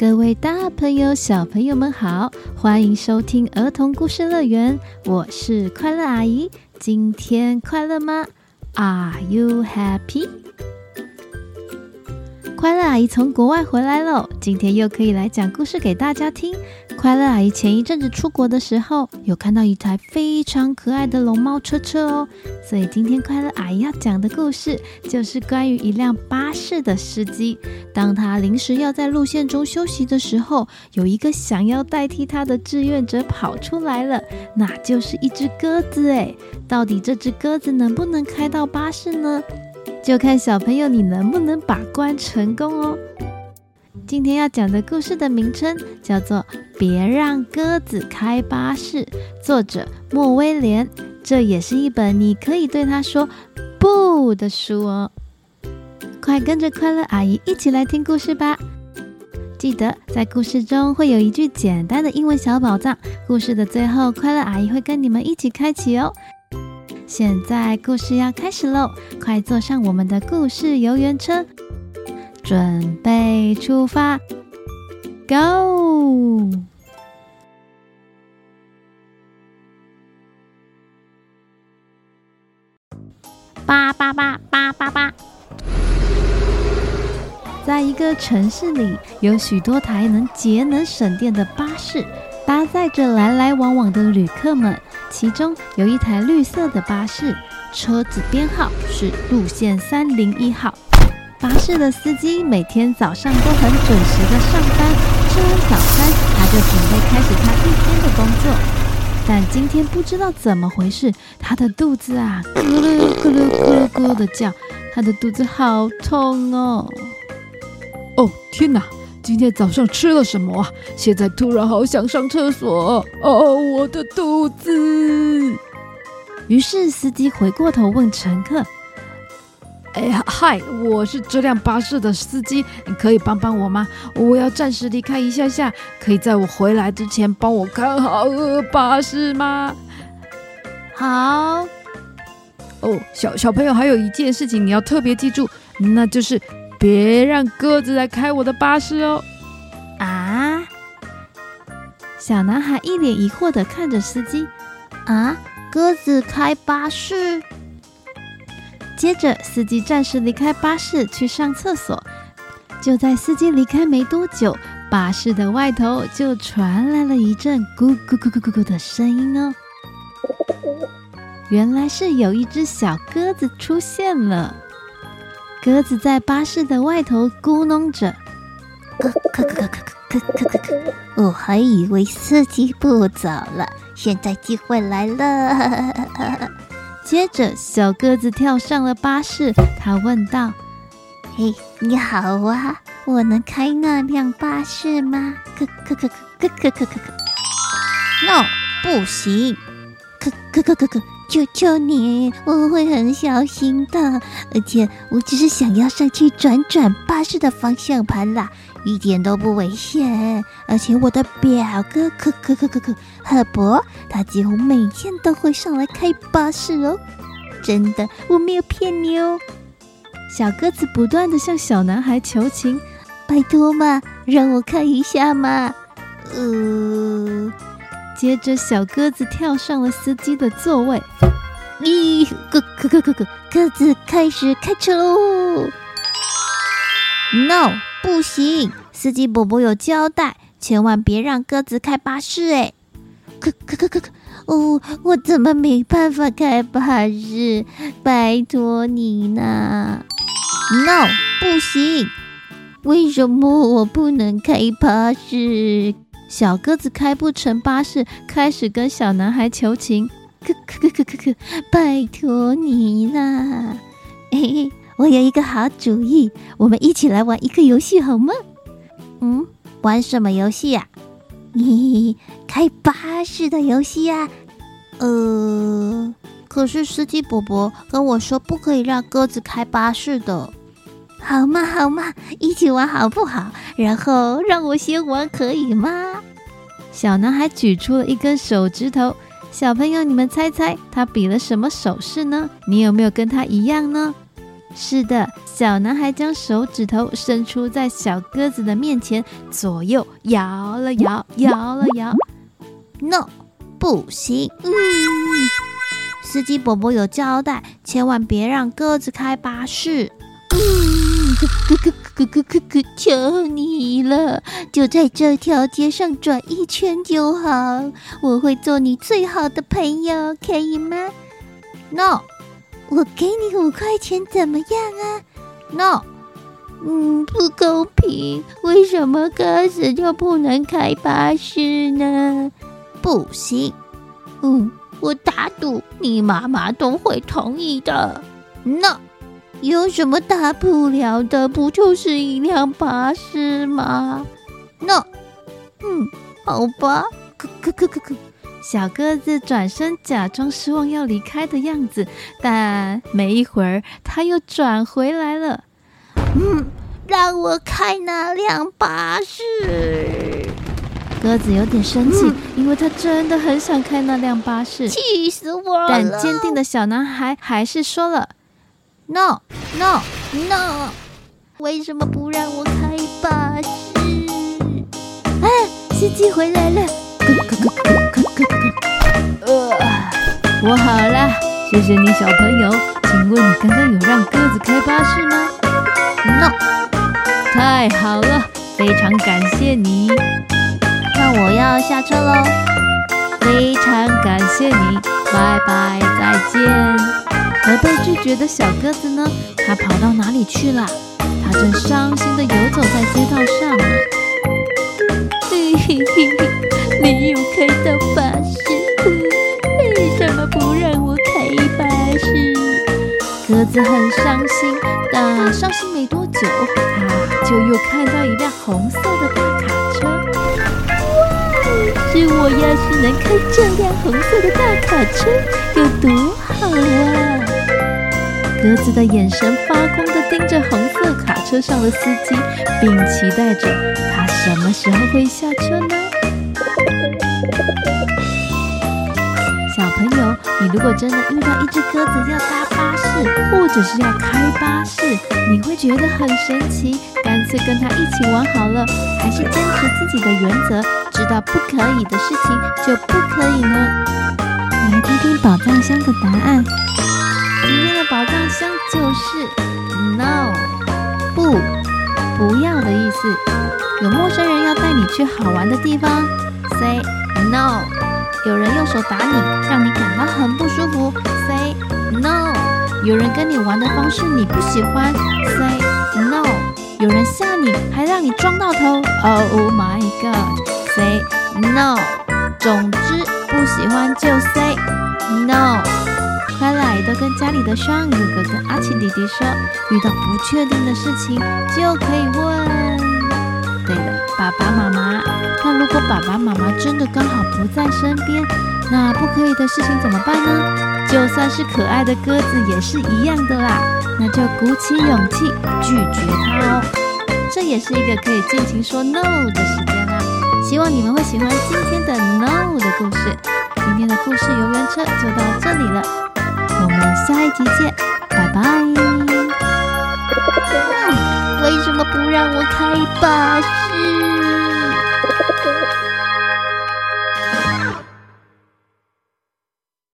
各位大朋友、小朋友们好，欢迎收听儿童故事乐园，我是快乐阿姨。今天快乐吗？Are you happy？快乐阿姨从国外回来喽，今天又可以来讲故事给大家听。快乐阿姨前一阵子出国的时候，有看到一台非常可爱的龙猫车车哦，所以今天快乐阿姨要讲的故事就是关于一辆巴士的司机。当他临时要在路线中休息的时候，有一个想要代替他的志愿者跑出来了，那就是一只鸽子诶。到底这只鸽子能不能开到巴士呢？就看小朋友你能不能把关成功哦。今天要讲的故事的名称叫做《别让鸽子开巴士》，作者莫威廉。这也是一本你可以对他说“不”的书哦。快跟着快乐阿姨一起来听故事吧！记得在故事中会有一句简单的英文小宝藏，故事的最后，快乐阿姨会跟你们一起开启哦。现在故事要开始喽，快坐上我们的故事游园车。准备出发，Go！八八八八八八，在一个城市里，有许多台能节能省电的巴士，搭载着来来往往的旅客们。其中有一台绿色的巴士，车子编号是路线三零一号。巴士的司机每天早上都很准时的上班，吃完早餐，他就准备开始他一天的工作。但今天不知道怎么回事，他的肚子啊，咕噜咕噜咕噜咕噜的叫，他的肚子好痛哦！哦天哪，今天早上吃了什么啊？现在突然好想上厕所哦，我的肚子！于是司机回过头问乘客。哎呀，嗨！我是这辆巴士的司机，你可以帮帮我吗？我要暂时离开一下下，可以在我回来之前帮我看好巴士吗？好。哦，小小朋友，还有一件事情你要特别记住，那就是别让鸽子来开我的巴士哦。啊！小男孩一脸疑惑的看着司机。啊，鸽子开巴士？接着，司机暂时离开巴士去上厕所。就在司机离开没多久，巴士的外头就传来了一阵咕咕咕咕咕咕的声音哦。原来是有一只小鸽子出现了。鸽子在巴士的外头咕哝着，咯咯咯咯咯咯咯咯。我还以为司机不走了，现在机会来了。接着，小鸽子跳上了巴士。他问道：“嘿，你好啊，我能开那辆巴士吗？”“可可可可可可可可，no，不行。”“可可可可可，求求你，我会很小心的，而且我只是想要上去转转巴士的方向盘啦，一点都不危险。而且我的表哥可可可可可赫伯，他几乎每天都会上来开巴士哦，真的，我没有骗你哦。”小鸽子不断地向小男孩求情：“拜托嘛，让我看一下嘛。”呃，接着小鸽子跳上了司机的座位。咦，鸽鸽鸽鸽鸽，鸽子开始开车喽！No，不行，司机伯伯有交代，千万别让鸽子开巴士。哎，鸽鸽鸽鸽鸽，哦，我怎么没办法开巴士？拜托你呢。No，不行！为什么我不能开巴士？小鸽子开不成巴士，开始跟小男孩求情：“可可可可可可，拜托你啦！”嘿嘿，我有一个好主意，我们一起来玩一个游戏好吗？嗯，玩什么游戏呀？嘿嘿，开巴士的游戏呀。呃，可是司机伯伯跟我说不可以让鸽子开巴士的。好嘛好嘛，一起玩好不好？然后让我先玩可以吗？小男孩举出了一根手指头，小朋友你们猜猜他比了什么手势呢？你有没有跟他一样呢？是的，小男孩将手指头伸出在小鸽子的面前，左右摇了摇，摇了摇。No，不行。嗯，司机伯伯有交代，千万别让鸽子开巴士。嗯，咯咯咯咯，求你了，就在这条街上转一圈就好。我会做你最好的朋友，可以吗？No。我给你五块钱，怎么样啊？No，嗯，不公平。为什么鸽子就不能开巴士呢？不行。嗯，我打赌你妈妈都会同意的。No，有什么大不了的？不就是一辆巴士吗？No，嗯，好吧。咯咯咯咯咯。小鸽子转身，假装失望要离开的样子，但没一会儿，它又转回来了。嗯，让我开那辆巴士。鸽子有点生气，嗯、因为他真的很想开那辆巴士。气死我了！但坚定的小男孩还是说了：“No，No，No！为什么不让我开巴士？”哎，司机回来了。呃，我好了，谢谢你，小朋友。请问你刚刚有让鸽子开巴士吗？No。太好了，非常感谢你。那我要下车喽。非常感谢你，拜拜，再见。而被拒绝的小鸽子呢？它跑到哪里去了？它正伤心地游走在街道上呢。嘿嘿嘿。没有开到巴士，为什么不让我开巴士？鸽子很伤心，但伤心没多久，它就又看到一辆红色的大卡车。哇！是我要是能开这辆红色的大卡车，有多好啊！鸽子的眼神发光的盯着红色卡车上的司机，并期待着他什么时候会下车呢？小朋友，你如果真的遇到一只鸽子要搭巴士，或者是要开巴士，你会觉得很神奇，干脆跟它一起玩好了，还是坚持自己的原则，知道不可以的事情就不可以呢？来听听宝藏箱的答案。宝藏箱就是 no，不，不要的意思。有陌生人要带你去好玩的地方，say no。有人用手打你，让你感到很不舒服，say no。有人跟你玩的方式你不喜欢，say no。有人吓你，还让你撞到头，oh my god，say no。总之不喜欢就 say no。快来都跟家里的双哥哥哥、阿奇弟弟说，遇到不确定的事情就可以问。对了，爸爸妈妈，那如果爸爸妈妈真的刚好不在身边，那不可以的事情怎么办呢？就算是可爱的鸽子也是一样的啦，那就鼓起勇气拒绝他哦。这也是一个可以尽情说 no 的时间啦。希望你们会喜欢今天的 no 的故事。今天的故事游园车就到这里了，们下一集见，拜拜。为什么不让我开巴士？